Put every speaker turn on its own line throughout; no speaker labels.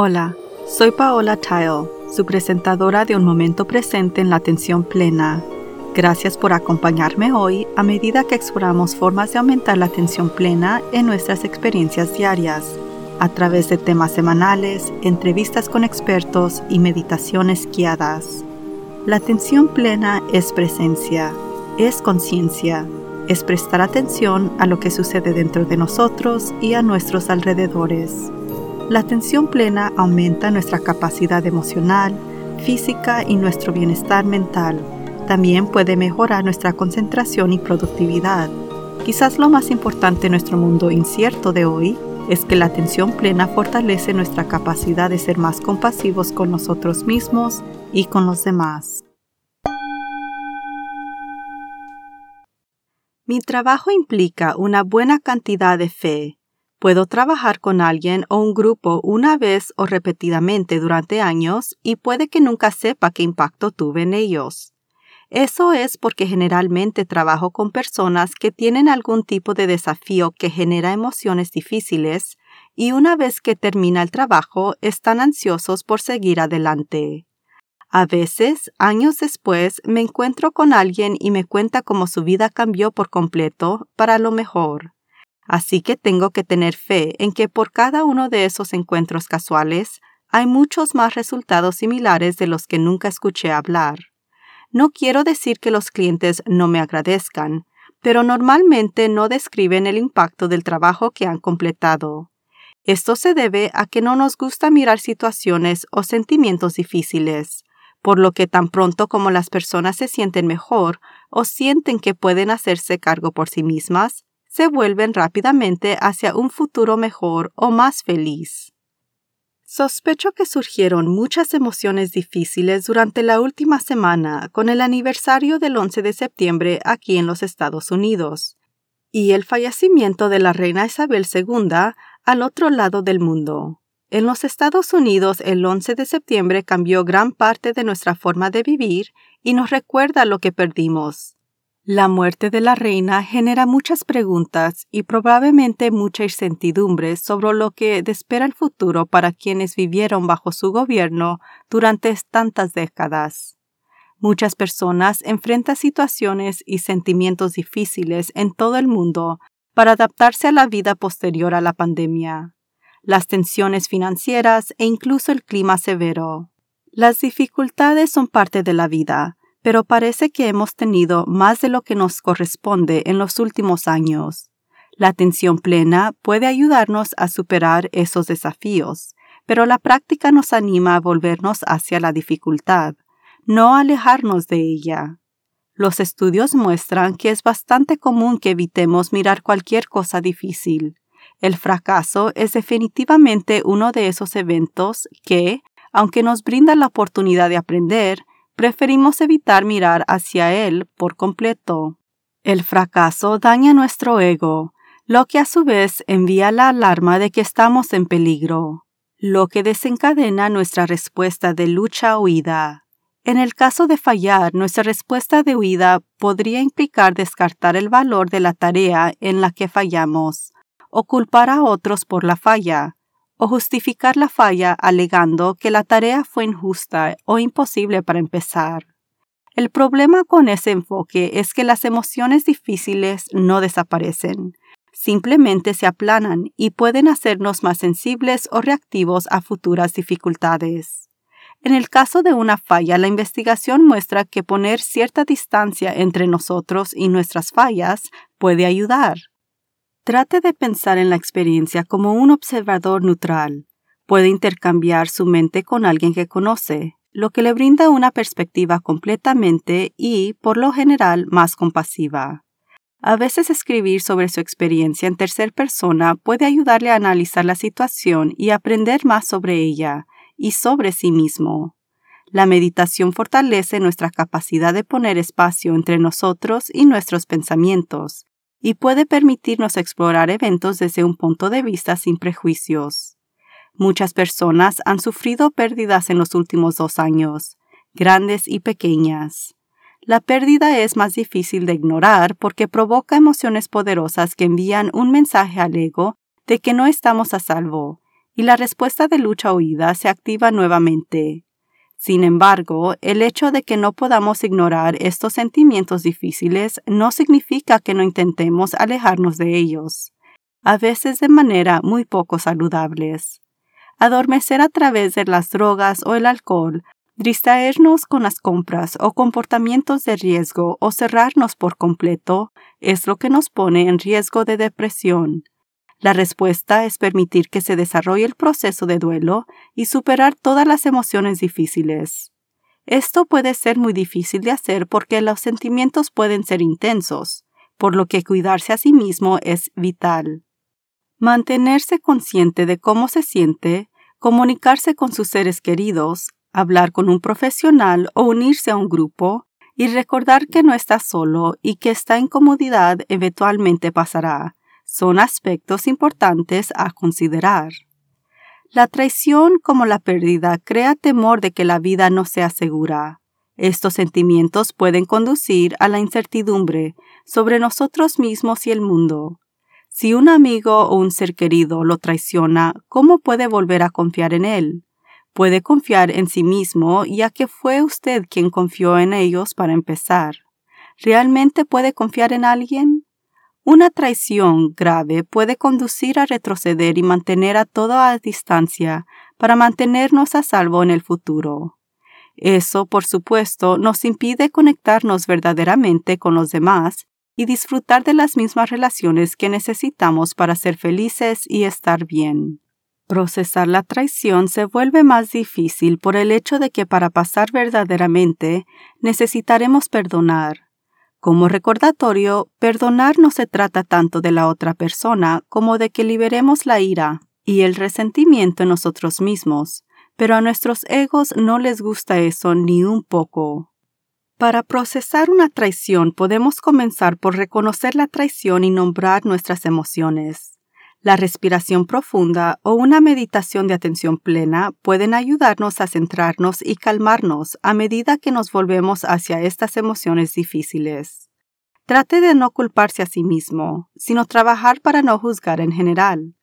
Hola, soy Paola Tile, su presentadora de Un Momento Presente en la Atención Plena. Gracias por acompañarme hoy a medida que exploramos formas de aumentar la atención plena en nuestras experiencias diarias, a través de temas semanales, entrevistas con expertos y meditaciones guiadas. La atención plena es presencia, es conciencia, es prestar atención a lo que sucede dentro de nosotros y a nuestros alrededores. La atención plena aumenta nuestra capacidad emocional, física y nuestro bienestar mental. También puede mejorar nuestra concentración y productividad. Quizás lo más importante en nuestro mundo incierto de hoy es que la atención plena fortalece nuestra capacidad de ser más compasivos con nosotros mismos y con los demás. Mi trabajo implica una buena cantidad de fe, Puedo trabajar con alguien o un grupo una vez o repetidamente durante años y puede que nunca sepa qué impacto tuve en ellos. Eso es porque generalmente trabajo con personas que tienen algún tipo de desafío que genera emociones difíciles y una vez que termina el trabajo están ansiosos por seguir adelante. A veces, años después, me encuentro con alguien y me cuenta cómo su vida cambió por completo para lo mejor. Así que tengo que tener fe en que por cada uno de esos encuentros casuales hay muchos más resultados similares de los que nunca escuché hablar. No quiero decir que los clientes no me agradezcan, pero normalmente no describen el impacto del trabajo que han completado. Esto se debe a que no nos gusta mirar situaciones o sentimientos difíciles, por lo que tan pronto como las personas se sienten mejor o sienten que pueden hacerse cargo por sí mismas, se vuelven rápidamente hacia un futuro mejor o más feliz. Sospecho que surgieron muchas emociones difíciles durante la última semana con el aniversario del 11 de septiembre aquí en los Estados Unidos y el fallecimiento de la reina Isabel II al otro lado del mundo. En los Estados Unidos el 11 de septiembre cambió gran parte de nuestra forma de vivir y nos recuerda lo que perdimos. La muerte de la reina genera muchas preguntas y probablemente mucha incertidumbre sobre lo que espera el futuro para quienes vivieron bajo su gobierno durante tantas décadas. Muchas personas enfrentan situaciones y sentimientos difíciles en todo el mundo para adaptarse a la vida posterior a la pandemia, las tensiones financieras e incluso el clima severo. Las dificultades son parte de la vida, pero parece que hemos tenido más de lo que nos corresponde en los últimos años. La atención plena puede ayudarnos a superar esos desafíos, pero la práctica nos anima a volvernos hacia la dificultad, no alejarnos de ella. Los estudios muestran que es bastante común que evitemos mirar cualquier cosa difícil. El fracaso es definitivamente uno de esos eventos que, aunque nos brinda la oportunidad de aprender, preferimos evitar mirar hacia él por completo. El fracaso daña nuestro ego, lo que a su vez envía la alarma de que estamos en peligro, lo que desencadena nuestra respuesta de lucha huida. En el caso de fallar, nuestra respuesta de huida podría implicar descartar el valor de la tarea en la que fallamos, o culpar a otros por la falla, o justificar la falla alegando que la tarea fue injusta o imposible para empezar. El problema con ese enfoque es que las emociones difíciles no desaparecen, simplemente se aplanan y pueden hacernos más sensibles o reactivos a futuras dificultades. En el caso de una falla, la investigación muestra que poner cierta distancia entre nosotros y nuestras fallas puede ayudar. Trate de pensar en la experiencia como un observador neutral. Puede intercambiar su mente con alguien que conoce, lo que le brinda una perspectiva completamente y, por lo general, más compasiva. A veces escribir sobre su experiencia en tercera persona puede ayudarle a analizar la situación y aprender más sobre ella y sobre sí mismo. La meditación fortalece nuestra capacidad de poner espacio entre nosotros y nuestros pensamientos, y puede permitirnos explorar eventos desde un punto de vista sin prejuicios. Muchas personas han sufrido pérdidas en los últimos dos años, grandes y pequeñas. La pérdida es más difícil de ignorar porque provoca emociones poderosas que envían un mensaje al ego de que no estamos a salvo, y la respuesta de lucha huida se activa nuevamente. Sin embargo, el hecho de que no podamos ignorar estos sentimientos difíciles no significa que no intentemos alejarnos de ellos, a veces de manera muy poco saludables. Adormecer a través de las drogas o el alcohol, distraernos con las compras o comportamientos de riesgo o cerrarnos por completo es lo que nos pone en riesgo de depresión, la respuesta es permitir que se desarrolle el proceso de duelo y superar todas las emociones difíciles. Esto puede ser muy difícil de hacer porque los sentimientos pueden ser intensos, por lo que cuidarse a sí mismo es vital. Mantenerse consciente de cómo se siente, comunicarse con sus seres queridos, hablar con un profesional o unirse a un grupo, y recordar que no está solo y que esta incomodidad eventualmente pasará, son aspectos importantes a considerar. La traición como la pérdida crea temor de que la vida no sea segura. Estos sentimientos pueden conducir a la incertidumbre sobre nosotros mismos y el mundo. Si un amigo o un ser querido lo traiciona, ¿cómo puede volver a confiar en él? Puede confiar en sí mismo ya que fue usted quien confió en ellos para empezar. ¿Realmente puede confiar en alguien? Una traición grave puede conducir a retroceder y mantener a toda distancia para mantenernos a salvo en el futuro. Eso, por supuesto, nos impide conectarnos verdaderamente con los demás y disfrutar de las mismas relaciones que necesitamos para ser felices y estar bien. Procesar la traición se vuelve más difícil por el hecho de que para pasar verdaderamente necesitaremos perdonar, como recordatorio, perdonar no se trata tanto de la otra persona como de que liberemos la ira y el resentimiento en nosotros mismos, pero a nuestros egos no les gusta eso ni un poco. Para procesar una traición podemos comenzar por reconocer la traición y nombrar nuestras emociones. La respiración profunda o una meditación de atención plena pueden ayudarnos a centrarnos y calmarnos a medida que nos volvemos hacia estas emociones difíciles. Trate de no culparse a sí mismo, sino trabajar para no juzgar en general.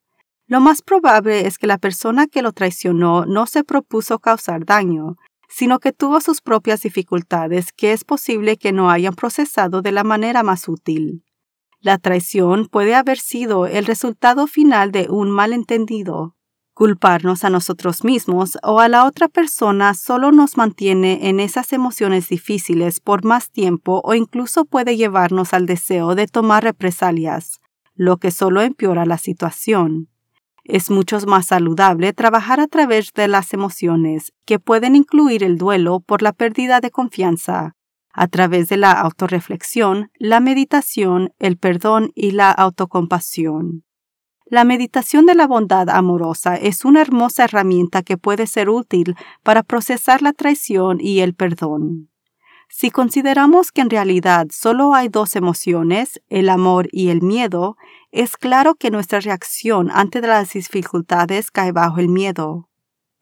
Lo más probable es que la persona que lo traicionó no se propuso causar daño, sino que tuvo sus propias dificultades que es posible que no hayan procesado de la manera más útil. La traición puede haber sido el resultado final de un malentendido. Culparnos a nosotros mismos o a la otra persona solo nos mantiene en esas emociones difíciles por más tiempo o incluso puede llevarnos al deseo de tomar represalias, lo que solo empeora la situación. Es mucho más saludable trabajar a través de las emociones, que pueden incluir el duelo por la pérdida de confianza, a través de la autorreflexión, la meditación, el perdón y la autocompasión. La meditación de la bondad amorosa es una hermosa herramienta que puede ser útil para procesar la traición y el perdón. Si consideramos que en realidad solo hay dos emociones, el amor y el miedo, es claro que nuestra reacción ante las dificultades cae bajo el miedo.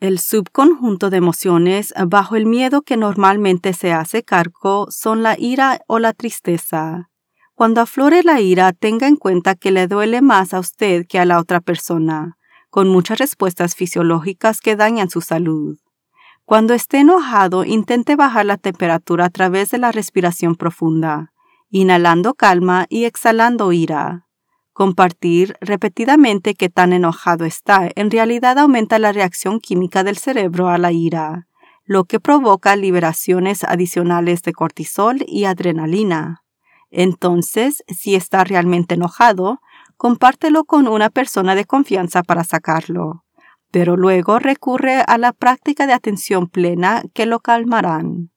El subconjunto de emociones bajo el miedo que normalmente se hace cargo son la ira o la tristeza. Cuando aflore la ira, tenga en cuenta que le duele más a usted que a la otra persona, con muchas respuestas fisiológicas que dañan su salud. Cuando esté enojado, intente bajar la temperatura a través de la respiración profunda, inhalando calma y exhalando ira. Compartir repetidamente que tan enojado está en realidad aumenta la reacción química del cerebro a la ira, lo que provoca liberaciones adicionales de cortisol y adrenalina. Entonces, si está realmente enojado, compártelo con una persona de confianza para sacarlo, pero luego recurre a la práctica de atención plena que lo calmarán.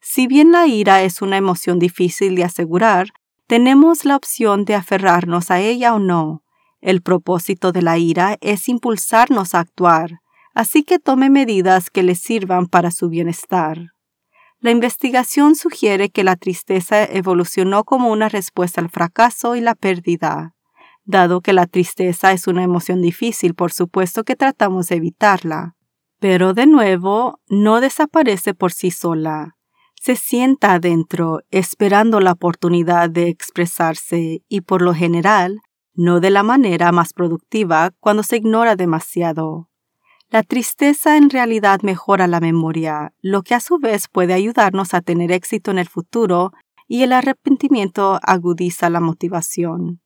Si bien la ira es una emoción difícil de asegurar, tenemos la opción de aferrarnos a ella o no. El propósito de la ira es impulsarnos a actuar, así que tome medidas que le sirvan para su bienestar. La investigación sugiere que la tristeza evolucionó como una respuesta al fracaso y la pérdida. Dado que la tristeza es una emoción difícil, por supuesto que tratamos de evitarla. Pero de nuevo, no desaparece por sí sola se sienta adentro esperando la oportunidad de expresarse y por lo general no de la manera más productiva cuando se ignora demasiado. La tristeza en realidad mejora la memoria, lo que a su vez puede ayudarnos a tener éxito en el futuro y el arrepentimiento agudiza la motivación.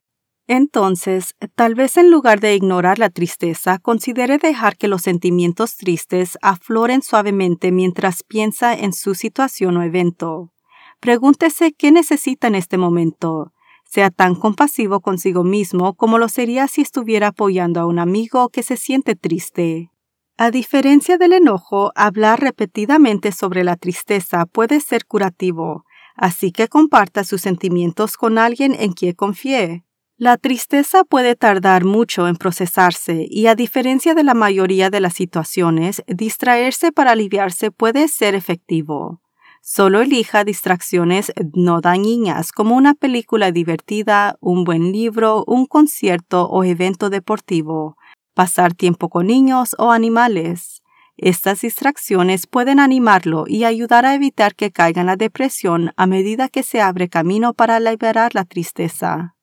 Entonces, tal vez en lugar de ignorar la tristeza, considere dejar que los sentimientos tristes afloren suavemente mientras piensa en su situación o evento. Pregúntese qué necesita en este momento. Sea tan compasivo consigo mismo como lo sería si estuviera apoyando a un amigo que se siente triste. A diferencia del enojo, hablar repetidamente sobre la tristeza puede ser curativo, así que comparta sus sentimientos con alguien en quien confíe. La tristeza puede tardar mucho en procesarse y a diferencia de la mayoría de las situaciones, distraerse para aliviarse puede ser efectivo. Solo elija distracciones no dañinas como una película divertida, un buen libro, un concierto o evento deportivo, pasar tiempo con niños o animales. Estas distracciones pueden animarlo y ayudar a evitar que caiga en la depresión a medida que se abre camino para liberar la tristeza.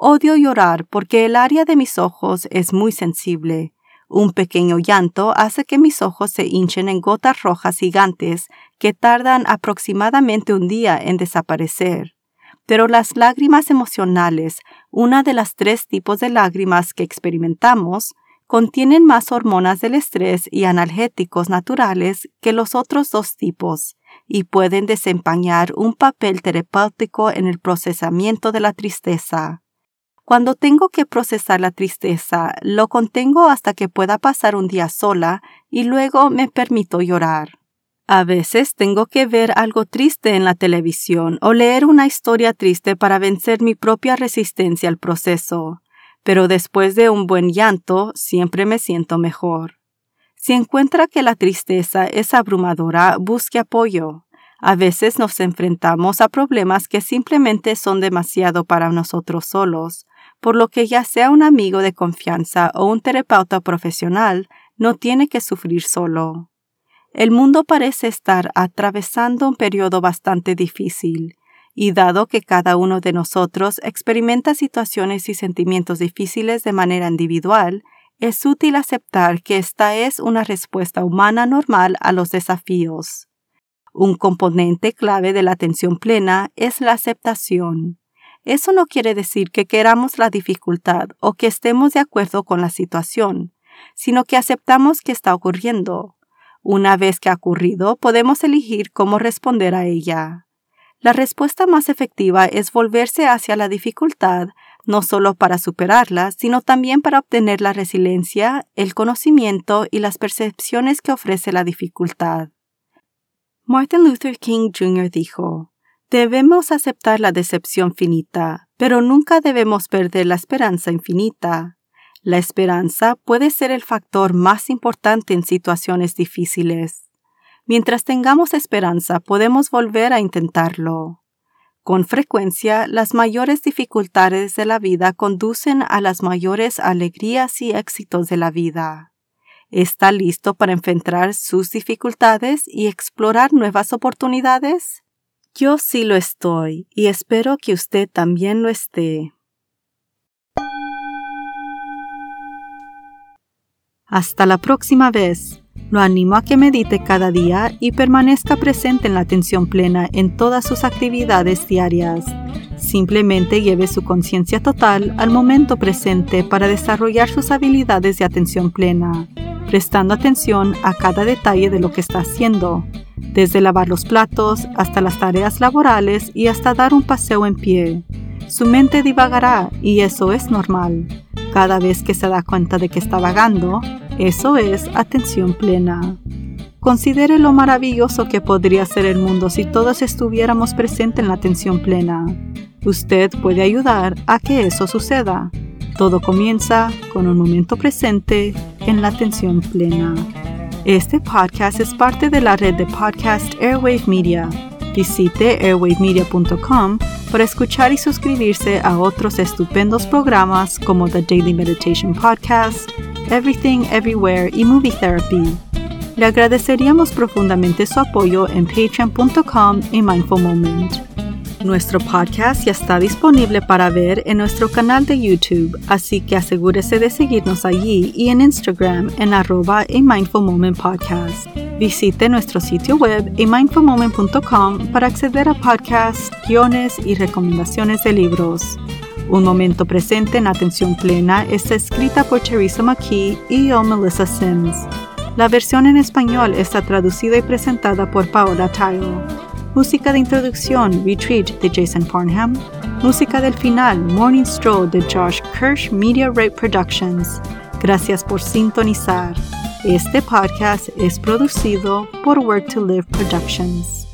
Odio llorar porque el área de mis ojos es muy sensible. Un pequeño llanto hace que mis ojos se hinchen en gotas rojas gigantes que tardan aproximadamente un día en desaparecer. Pero las lágrimas emocionales, una de las tres tipos de lágrimas que experimentamos, contienen más hormonas del estrés y analgéticos naturales que los otros dos tipos y pueden desempeñar un papel terapéutico en el procesamiento de la tristeza. Cuando tengo que procesar la tristeza, lo contengo hasta que pueda pasar un día sola y luego me permito llorar. A veces tengo que ver algo triste en la televisión o leer una historia triste para vencer mi propia resistencia al proceso, pero después de un buen llanto siempre me siento mejor. Si encuentra que la tristeza es abrumadora, busque apoyo. A veces nos enfrentamos a problemas que simplemente son demasiado para nosotros solos, por lo que ya sea un amigo de confianza o un terapeuta profesional, no tiene que sufrir solo. El mundo parece estar atravesando un periodo bastante difícil, y dado que cada uno de nosotros experimenta situaciones y sentimientos difíciles de manera individual, es útil aceptar que esta es una respuesta humana normal a los desafíos. Un componente clave de la atención plena es la aceptación. Eso no quiere decir que queramos la dificultad o que estemos de acuerdo con la situación, sino que aceptamos que está ocurriendo. Una vez que ha ocurrido, podemos elegir cómo responder a ella. La respuesta más efectiva es volverse hacia la dificultad, no solo para superarla, sino también para obtener la resiliencia, el conocimiento y las percepciones que ofrece la dificultad. Martin Luther King Jr. dijo, Debemos aceptar la decepción finita, pero nunca debemos perder la esperanza infinita. La esperanza puede ser el factor más importante en situaciones difíciles. Mientras tengamos esperanza, podemos volver a intentarlo. Con frecuencia, las mayores dificultades de la vida conducen a las mayores alegrías y éxitos de la vida. ¿Está listo para enfrentar sus dificultades y explorar nuevas oportunidades? Yo sí lo estoy y espero que usted también lo esté. Hasta la próxima vez. Lo animo a que medite cada día y permanezca presente en la atención plena en todas sus actividades diarias. Simplemente lleve su conciencia total al momento presente para desarrollar sus habilidades de atención plena, prestando atención a cada detalle de lo que está haciendo desde lavar los platos hasta las tareas laborales y hasta dar un paseo en pie. Su mente divagará y eso es normal. Cada vez que se da cuenta de que está vagando, eso es atención plena. Considere lo maravilloso que podría ser el mundo si todos estuviéramos presentes en la atención plena. Usted puede ayudar a que eso suceda. Todo comienza con un momento presente en la atención plena. Este podcast es parte de la red de podcast Airwave Media. Visite airwavemedia.com para escuchar y suscribirse a otros estupendos programas como The Daily Meditation Podcast, Everything Everywhere y Movie Therapy. Le agradeceríamos profundamente su apoyo en patreon.com y Mindful Moment. Nuestro podcast ya está disponible para ver en nuestro canal de YouTube, así que asegúrese de seguirnos allí y en Instagram en arroba a Mindful Moment Podcast. Visite nuestro sitio web amindfulmoment.com para acceder a podcasts, guiones y recomendaciones de libros. Un momento presente en atención plena está escrita por Teresa McKee y yo, Melissa Sims. La versión en español está traducida y presentada por Paola Tile. Música de introducción, Retreat de Jason Farnham. Música del final, Morning Stroll de Josh Kirsch Media Rate Productions. Gracias por sintonizar. Este podcast es producido por Work to Live Productions.